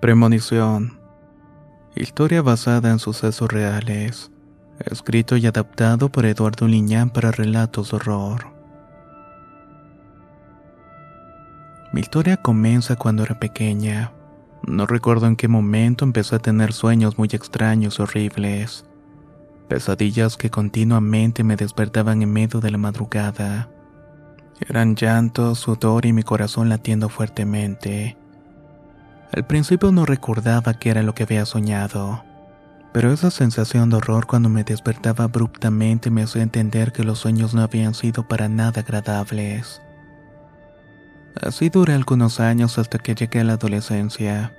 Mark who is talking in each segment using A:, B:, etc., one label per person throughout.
A: Premonición. Historia basada en sucesos reales. Escrito y adaptado por Eduardo Liñán para relatos de horror. Mi historia comienza cuando era pequeña. No recuerdo en qué momento empecé a tener sueños muy extraños y horribles. Pesadillas que continuamente me despertaban en medio de la madrugada. Eran llantos, sudor y mi corazón latiendo fuertemente. Al principio no recordaba qué era lo que había soñado, pero esa sensación de horror cuando me despertaba abruptamente me hacía entender que los sueños no habían sido para nada agradables. Así duré algunos años hasta que llegué a la adolescencia.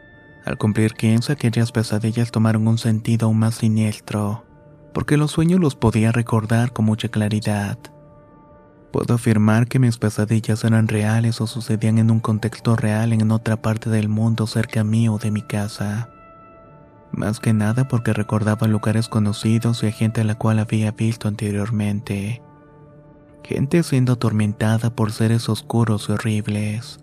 A: Al cumplir 15 aquellas pesadillas tomaron un sentido aún más siniestro, porque los sueños los podía recordar con mucha claridad. Puedo afirmar que mis pesadillas eran reales o sucedían en un contexto real en otra parte del mundo cerca mío o de mi casa. Más que nada porque recordaba lugares conocidos y a gente a la cual había visto anteriormente. Gente siendo atormentada por seres oscuros y horribles.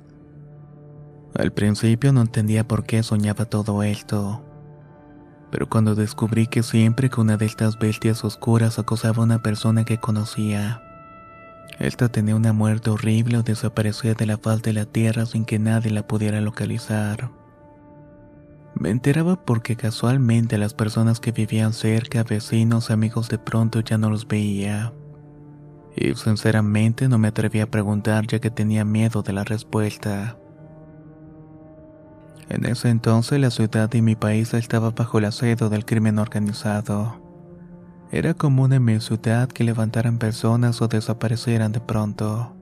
A: Al principio no entendía por qué soñaba todo esto. Pero cuando descubrí que siempre que una de estas bestias oscuras acosaba a una persona que conocía, esta tenía una muerte horrible o desaparecía de la faz de la tierra sin que nadie la pudiera localizar. Me enteraba porque casualmente las personas que vivían cerca, vecinos, amigos de pronto ya no los veía. Y sinceramente no me atreví a preguntar ya que tenía miedo de la respuesta. En ese entonces la ciudad y mi país estaba bajo el asedio del crimen organizado. Era común en mi ciudad que levantaran personas o desaparecieran de pronto.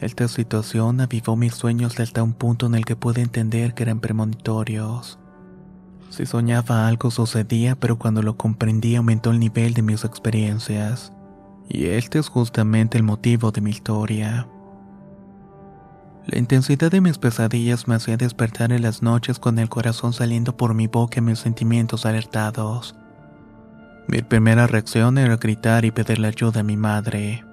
A: Esta situación avivó mis sueños hasta un punto en el que pude entender que eran premonitorios. Si soñaba algo sucedía, pero cuando lo comprendí aumentó el nivel de mis experiencias. Y este es justamente el motivo de mi historia. La intensidad de mis pesadillas me hacía despertar en las noches con el corazón saliendo por mi boca y mis sentimientos alertados. Mi primera reacción era gritar y pedirle ayuda a mi madre.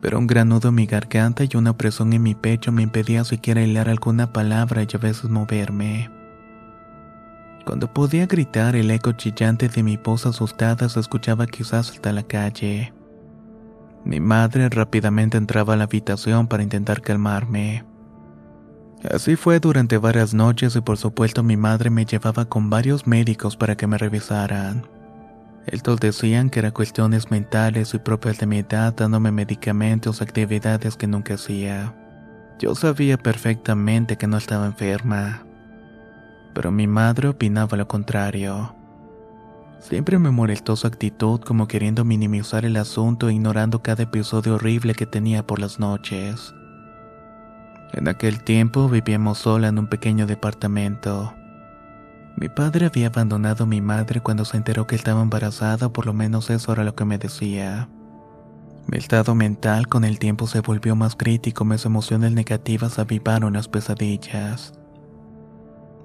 A: Pero un gran nudo en mi garganta y una presión en mi pecho me impedía siquiera hilar alguna palabra y a veces moverme. Cuando podía gritar, el eco chillante de mi voz asustada se escuchaba quizás hasta la calle. Mi madre rápidamente entraba a la habitación para intentar calmarme. Así fue durante varias noches y por supuesto mi madre me llevaba con varios médicos para que me revisaran. Estos decían que eran cuestiones mentales y propias de mi edad dándome medicamentos actividades que nunca hacía. Yo sabía perfectamente que no estaba enferma. Pero mi madre opinaba lo contrario. Siempre me molestó su actitud como queriendo minimizar el asunto e ignorando cada episodio horrible que tenía por las noches. En aquel tiempo vivíamos sola en un pequeño departamento. Mi padre había abandonado a mi madre cuando se enteró que estaba embarazada, por lo menos eso era lo que me decía. Mi estado mental con el tiempo se volvió más crítico, mis emociones negativas avivaron las pesadillas.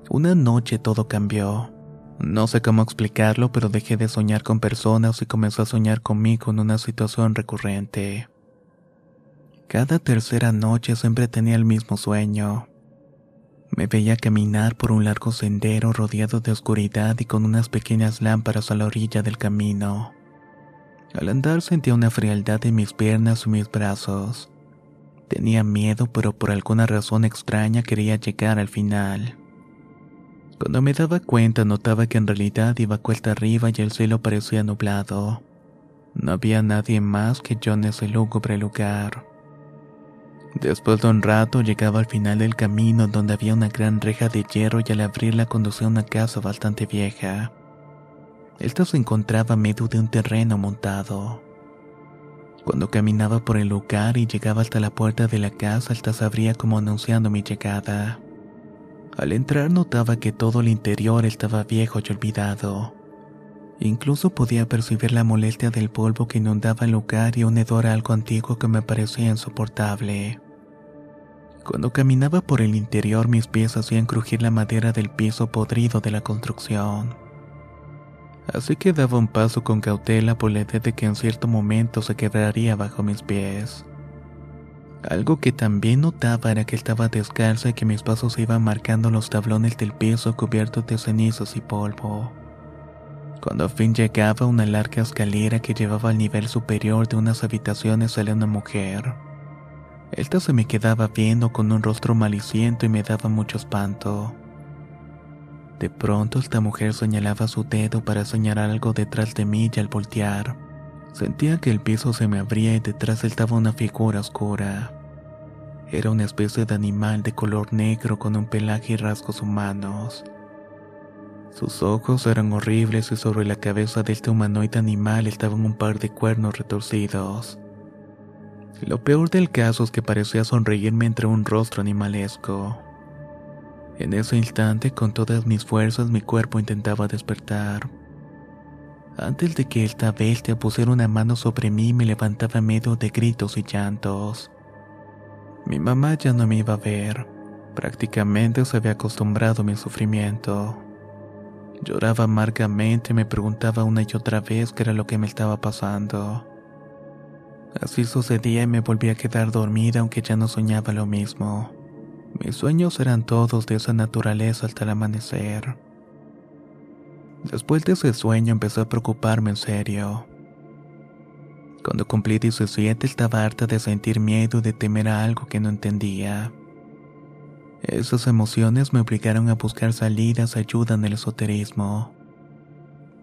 A: Una noche todo cambió. No sé cómo explicarlo, pero dejé de soñar con personas y comencé a soñar conmigo en una situación recurrente. Cada tercera noche siempre tenía el mismo sueño. Me veía caminar por un largo sendero rodeado de oscuridad y con unas pequeñas lámparas a la orilla del camino. Al andar sentía una frialdad en mis piernas y mis brazos. Tenía miedo, pero por alguna razón extraña quería llegar al final. Cuando me daba cuenta notaba que en realidad iba cuesta arriba y el cielo parecía nublado. No había nadie más que yo en ese lúgubre lugar. Después de un rato llegaba al final del camino donde había una gran reja de hierro y al abrirla conducía a una casa bastante vieja. Esta se encontraba a medio de un terreno montado. Cuando caminaba por el lugar y llegaba hasta la puerta de la casa, esta se abría como anunciando mi llegada. Al entrar notaba que todo el interior estaba viejo y olvidado. Incluso podía percibir la molestia del polvo que inundaba el lugar y un hedor algo antiguo que me parecía insoportable. Cuando caminaba por el interior mis pies hacían crujir la madera del piso podrido de la construcción. Así que daba un paso con cautela por la idea de que en cierto momento se quebraría bajo mis pies. Algo que también notaba era que estaba descalza y que mis pasos iban marcando los tablones del piso cubiertos de cenizas y polvo. Cuando a fin llegaba a una larga escalera que llevaba al nivel superior de unas habitaciones salió una mujer. Esta se me quedaba viendo con un rostro maliciento y me daba mucho espanto. De pronto esta mujer señalaba su dedo para señalar algo detrás de mí y al voltear, sentía que el piso se me abría y detrás estaba una figura oscura. Era una especie de animal de color negro con un pelaje y rasgos humanos. Sus ojos eran horribles y sobre la cabeza de este humanoide animal estaban un par de cuernos retorcidos. Lo peor del caso es que parecía sonreírme entre un rostro animalesco. En ese instante, con todas mis fuerzas, mi cuerpo intentaba despertar. Antes de que esta bestia pusiera una mano sobre mí, me levantaba medio de gritos y llantos. Mi mamá ya no me iba a ver. Prácticamente se había acostumbrado a mi sufrimiento. Lloraba amargamente y me preguntaba una y otra vez qué era lo que me estaba pasando. Así sucedía y me volví a quedar dormida aunque ya no soñaba lo mismo. Mis sueños eran todos de esa naturaleza hasta el amanecer. Después de ese sueño empecé a preocuparme en serio. Cuando cumplí 17 estaba harta de sentir miedo y de temer a algo que no entendía. Esas emociones me obligaron a buscar salidas, ayuda en el esoterismo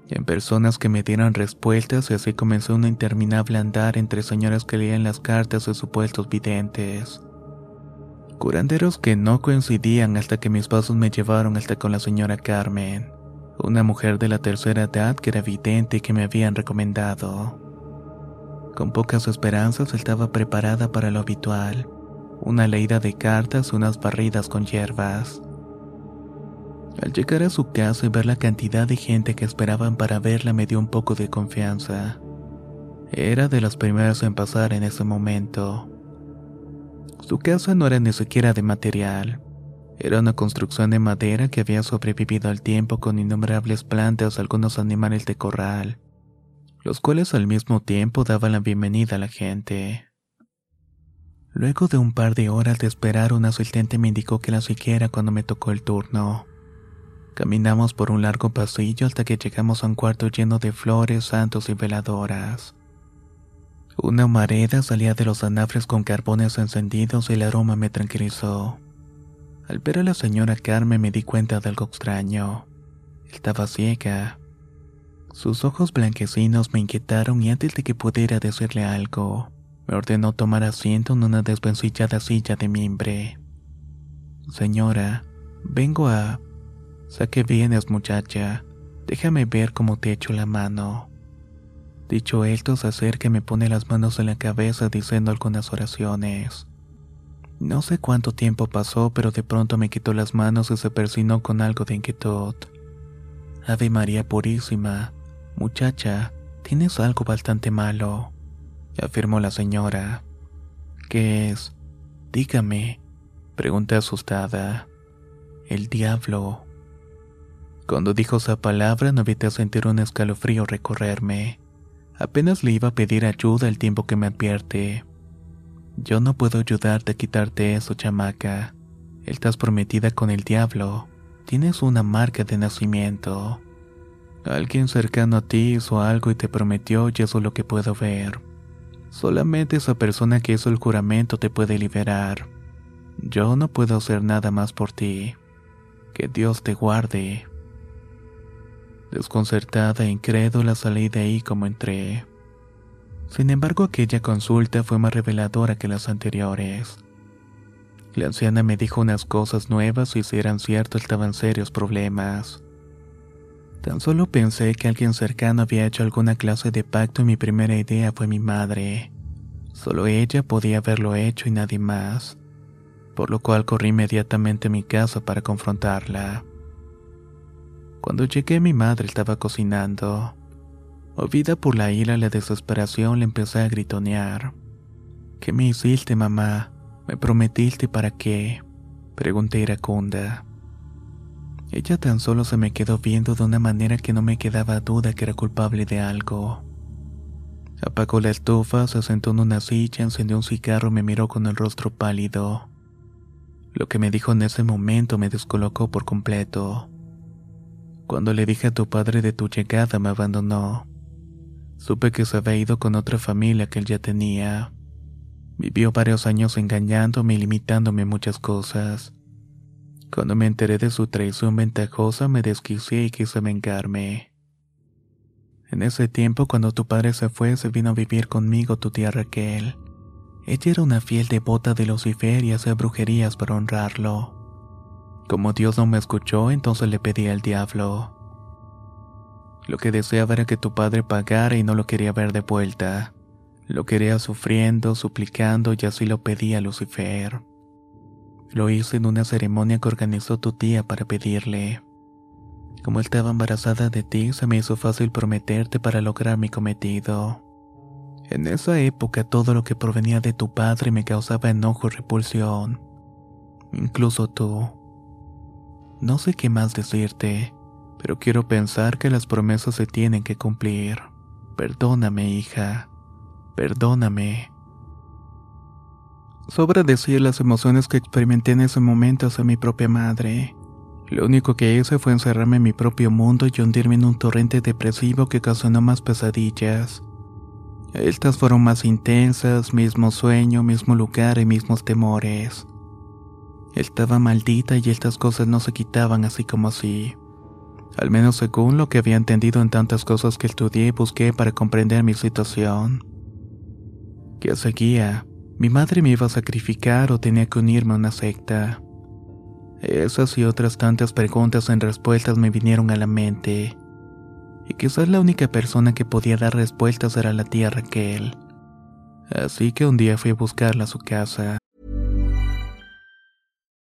A: en personas que me dieran respuestas y así comenzó un interminable andar entre señoras que leían las cartas de supuestos videntes. Curanderos que no coincidían hasta que mis pasos me llevaron hasta con la señora Carmen, una mujer de la tercera edad que era vidente y que me habían recomendado. Con pocas esperanzas estaba preparada para lo habitual, una leída de cartas y unas barridas con hierbas. Al llegar a su casa y ver la cantidad de gente que esperaban para verla me dio un poco de confianza. Era de las primeras en pasar en ese momento. Su casa no era ni siquiera de material. Era una construcción de madera que había sobrevivido al tiempo con innumerables plantas algunos animales de corral, los cuales al mismo tiempo daban la bienvenida a la gente. Luego de un par de horas de esperar, un asistente me indicó que la siguiera cuando me tocó el turno. Caminamos por un largo pasillo hasta que llegamos a un cuarto lleno de flores, santos y veladoras. Una humareda salía de los anafres con carbones encendidos y el aroma me tranquilizó. Al ver a la señora Carmen me di cuenta de algo extraño. Estaba ciega. Sus ojos blanquecinos me inquietaron y antes de que pudiera decirle algo, me ordenó tomar asiento en una desvencillada silla de mimbre. Señora, vengo a... Sé que vienes, muchacha. Déjame ver cómo te echo la mano. Dicho esto, se acerca y me pone las manos en la cabeza diciendo algunas oraciones. No sé cuánto tiempo pasó, pero de pronto me quitó las manos y se persinó con algo de inquietud. Ave María Purísima, muchacha, tienes algo bastante malo, afirmó la señora. ¿Qué es? Dígame, pregunté asustada. El diablo, cuando dijo esa palabra no evité sentir un escalofrío recorrerme. Apenas le iba a pedir ayuda el tiempo que me advierte. Yo no puedo ayudarte a quitarte eso, chamaca. Estás prometida con el diablo. Tienes una marca de nacimiento. Alguien cercano a ti hizo algo y te prometió y eso es lo que puedo ver. Solamente esa persona que hizo el juramento te puede liberar. Yo no puedo hacer nada más por ti. Que Dios te guarde. Desconcertada e incrédula salí de ahí como entré. Sin embargo, aquella consulta fue más reveladora que las anteriores. La anciana me dijo unas cosas nuevas y si eran cierto estaban serios problemas. Tan solo pensé que alguien cercano había hecho alguna clase de pacto y mi primera idea fue mi madre. Solo ella podía haberlo hecho y nadie más, por lo cual corrí inmediatamente a mi casa para confrontarla. Cuando llegué mi madre estaba cocinando. Movida por la ira y la desesperación le empecé a gritonear. ¿Qué me hiciste, mamá? ¿Me prometiste para qué? Pregunté iracunda. Ella tan solo se me quedó viendo de una manera que no me quedaba duda que era culpable de algo. Apagó la estufa, se sentó en una silla, encendió un cigarro y me miró con el rostro pálido. Lo que me dijo en ese momento me descolocó por completo. Cuando le dije a tu padre de tu llegada me abandonó. Supe que se había ido con otra familia que él ya tenía. Vivió varios años engañándome y limitándome muchas cosas. Cuando me enteré de su traición ventajosa me desquicié y quise vengarme. En ese tiempo, cuando tu padre se fue, se vino a vivir conmigo tu tía Raquel. Ella era una fiel devota de Lucifer y hacía brujerías para honrarlo. Como Dios no me escuchó, entonces le pedí al diablo. Lo que deseaba era que tu padre pagara y no lo quería ver de vuelta. Lo quería sufriendo, suplicando y así lo pedía a Lucifer. Lo hice en una ceremonia que organizó tu tía para pedirle. Como estaba embarazada de ti, se me hizo fácil prometerte para lograr mi cometido. En esa época todo lo que provenía de tu padre me causaba enojo y repulsión. Incluso tú. No sé qué más decirte, pero quiero pensar que las promesas se tienen que cumplir. Perdóname, hija. Perdóname. Sobra decir las emociones que experimenté en ese momento hacia mi propia madre. Lo único que hice fue encerrarme en mi propio mundo y hundirme en un torrente depresivo que ocasionó más pesadillas. Estas fueron más intensas, mismo sueño, mismo lugar y mismos temores. Estaba maldita y estas cosas no se quitaban así como así. Al menos según lo que había entendido en tantas cosas que estudié y busqué para comprender mi situación. ¿Qué seguía? Mi madre me iba a sacrificar o tenía que unirme a una secta. Esas y otras tantas preguntas en respuestas me vinieron a la mente. Y quizás la única persona que podía dar respuestas era la tía Raquel. Así que un día fui a buscarla a su casa.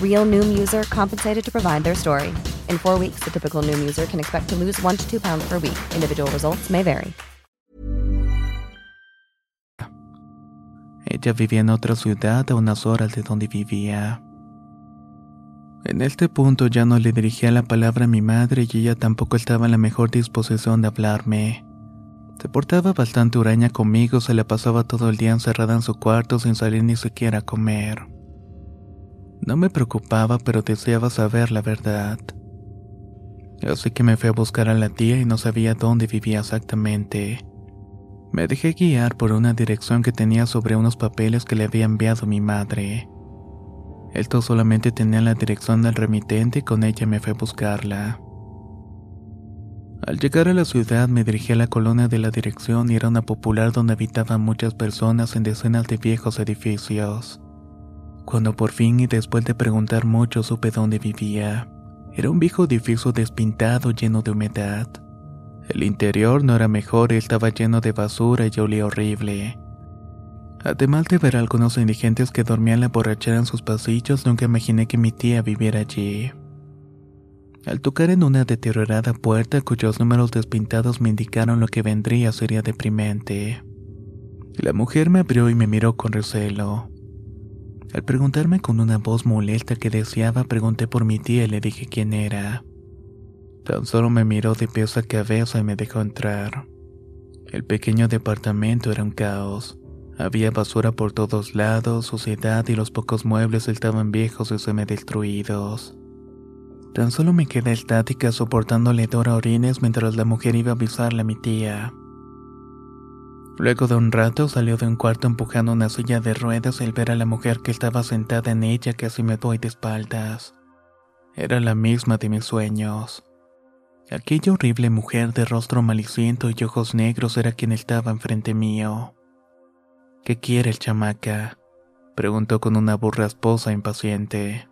B: Real Noom user compensated to provide their story. In four weeks, the typical Noom user can expect to lose one to two pounds per week. Individual results may vary.
A: Ella vivía en otra ciudad a unas horas de donde vivía. En este punto ya no le dirigía la palabra a mi madre y ella tampoco estaba en la mejor disposición de hablarme. Se portaba bastante huraña conmigo, se la pasaba todo el día encerrada en su cuarto sin salir ni siquiera a comer. No me preocupaba, pero deseaba saber la verdad. Así que me fui a buscar a la tía y no sabía dónde vivía exactamente. Me dejé guiar por una dirección que tenía sobre unos papeles que le había enviado mi madre. Esto solamente tenía la dirección del remitente y con ella me fue a buscarla. Al llegar a la ciudad me dirigí a la colonia de la dirección y era una popular donde habitaban muchas personas en decenas de viejos edificios. Cuando por fin y después de preguntar mucho supe dónde vivía, era un viejo edificio despintado lleno de humedad. El interior no era mejor, estaba lleno de basura y olía horrible. Además de ver a algunos indigentes que dormían la borrachera en sus pasillos, nunca imaginé que mi tía viviera allí. Al tocar en una deteriorada puerta cuyos números despintados me indicaron lo que vendría sería deprimente. La mujer me abrió y me miró con recelo. Al preguntarme con una voz molesta que deseaba, pregunté por mi tía y le dije quién era. Tan solo me miró de pies a cabeza y me dejó entrar. El pequeño departamento era un caos. Había basura por todos lados, suciedad y los pocos muebles estaban viejos y semi-destruidos. Tan solo me quedé estática soportando el hedor a orines mientras la mujer iba a avisarle a mi tía. Luego de un rato salió de un cuarto empujando una silla de ruedas al ver a la mujer que estaba sentada en ella casi me doy de espaldas. Era la misma de mis sueños. Aquella horrible mujer de rostro maliciento y ojos negros era quien estaba enfrente mío. ¿Qué quiere el chamaca? preguntó con una voz rasposa impaciente.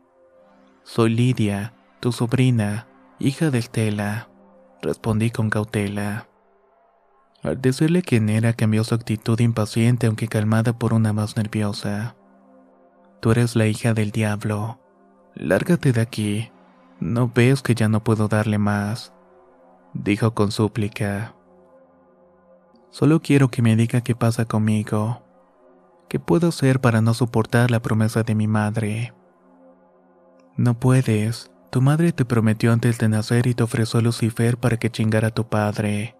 A: Soy Lidia, tu sobrina, hija de Estela, respondí con cautela. Al decirle quién era, cambió su actitud impaciente aunque calmada por una más nerviosa. Tú eres la hija del diablo. Lárgate de aquí. ¿No ves que ya no puedo darle más? Dijo con súplica. Solo quiero que me diga qué pasa conmigo. ¿Qué puedo hacer para no soportar la promesa de mi madre? No puedes. Tu madre te prometió antes de nacer y te ofreció Lucifer para que chingara a tu padre.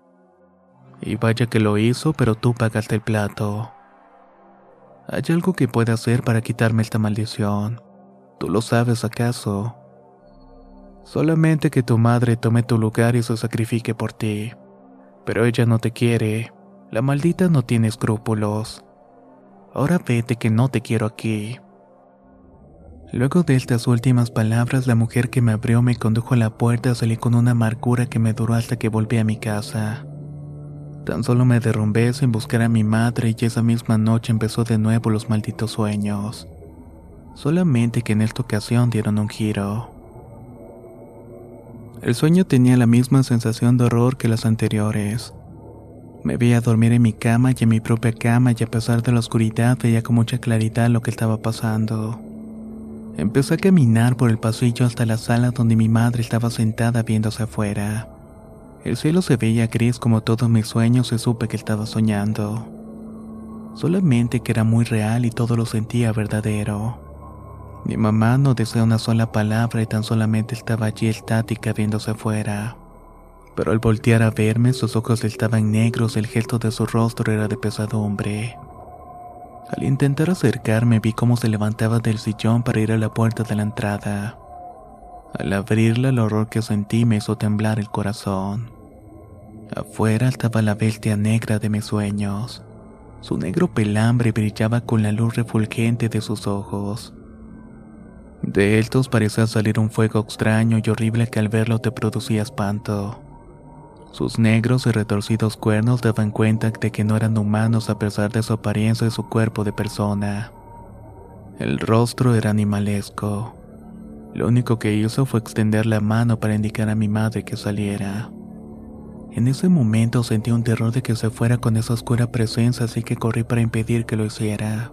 A: Y vaya que lo hizo, pero tú pagaste el plato. ¿Hay algo que pueda hacer para quitarme esta maldición? ¿Tú lo sabes acaso? Solamente que tu madre tome tu lugar y se sacrifique por ti. Pero ella no te quiere. La maldita no tiene escrúpulos. Ahora vete que no te quiero aquí. Luego de estas últimas palabras, la mujer que me abrió me condujo a la puerta salí con una amargura que me duró hasta que volví a mi casa. Tan solo me derrumbé sin buscar a mi madre y esa misma noche empezó de nuevo los malditos sueños. Solamente que en esta ocasión dieron un giro. El sueño tenía la misma sensación de horror que las anteriores. Me veía dormir en mi cama y en mi propia cama y a pesar de la oscuridad veía con mucha claridad lo que estaba pasando. Empecé a caminar por el pasillo hasta la sala donde mi madre estaba sentada viéndose afuera. El cielo se veía gris como todos mis sueños y supe que estaba soñando. Solamente que era muy real y todo lo sentía verdadero. Mi mamá no decía una sola palabra y tan solamente estaba allí estática viéndose afuera. Pero al voltear a verme, sus ojos estaban negros y el gesto de su rostro era de pesadumbre. Al intentar acercarme vi cómo se levantaba del sillón para ir a la puerta de la entrada. Al abrirla el horror que sentí me hizo temblar el corazón. Afuera estaba la bestia negra de mis sueños. Su negro pelambre brillaba con la luz refulgente de sus ojos. De estos parecía salir un fuego extraño y horrible que al verlo te producía espanto. Sus negros y retorcidos cuernos daban cuenta de que no eran humanos a pesar de su apariencia y su cuerpo de persona. El rostro era animalesco. Lo único que hizo fue extender la mano para indicar a mi madre que saliera. En ese momento sentí un terror de que se fuera con esa oscura presencia, así que corrí para impedir que lo hiciera.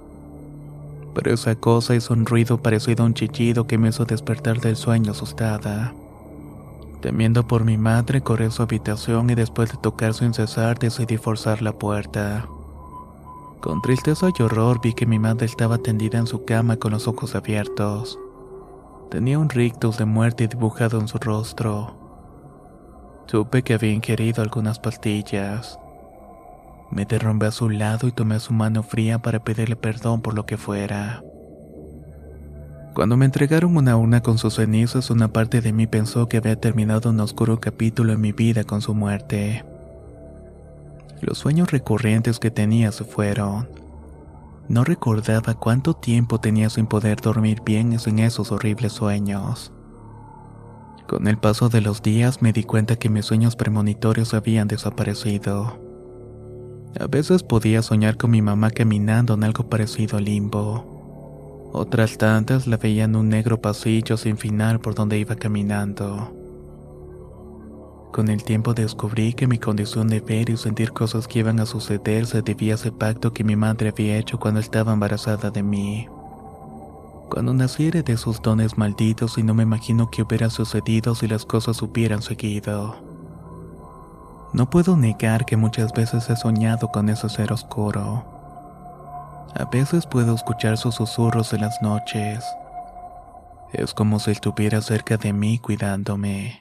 A: Pero esa cosa hizo un ruido parecido a un chillido que me hizo despertar del sueño asustada. Temiendo por mi madre, corrí a su habitación y después de tocar sin cesar decidí forzar la puerta. Con tristeza y horror vi que mi madre estaba tendida en su cama con los ojos abiertos. Tenía un rictus de muerte dibujado en su rostro. Supe que había ingerido algunas pastillas. Me derrumbé a su lado y tomé su mano fría para pedirle perdón por lo que fuera. Cuando me entregaron una urna con sus cenizas, una parte de mí pensó que había terminado un oscuro capítulo en mi vida con su muerte. Los sueños recurrentes que tenía se fueron. No recordaba cuánto tiempo tenía sin poder dormir bien en esos horribles sueños. Con el paso de los días me di cuenta que mis sueños premonitorios habían desaparecido. A veces podía soñar con mi mamá caminando en algo parecido al limbo. Otras tantas la veía en un negro pasillo sin final por donde iba caminando. Con el tiempo descubrí que mi condición de ver y sentir cosas que iban a suceder se debía a ese pacto que mi madre había hecho cuando estaba embarazada de mí. Cuando naciere de sus dones malditos y no me imagino qué hubiera sucedido si las cosas hubieran seguido. No puedo negar que muchas veces he soñado con ese ser oscuro. A veces puedo escuchar sus susurros en las noches. Es como si estuviera cerca de mí cuidándome.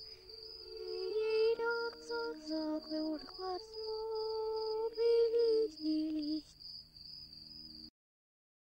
C: old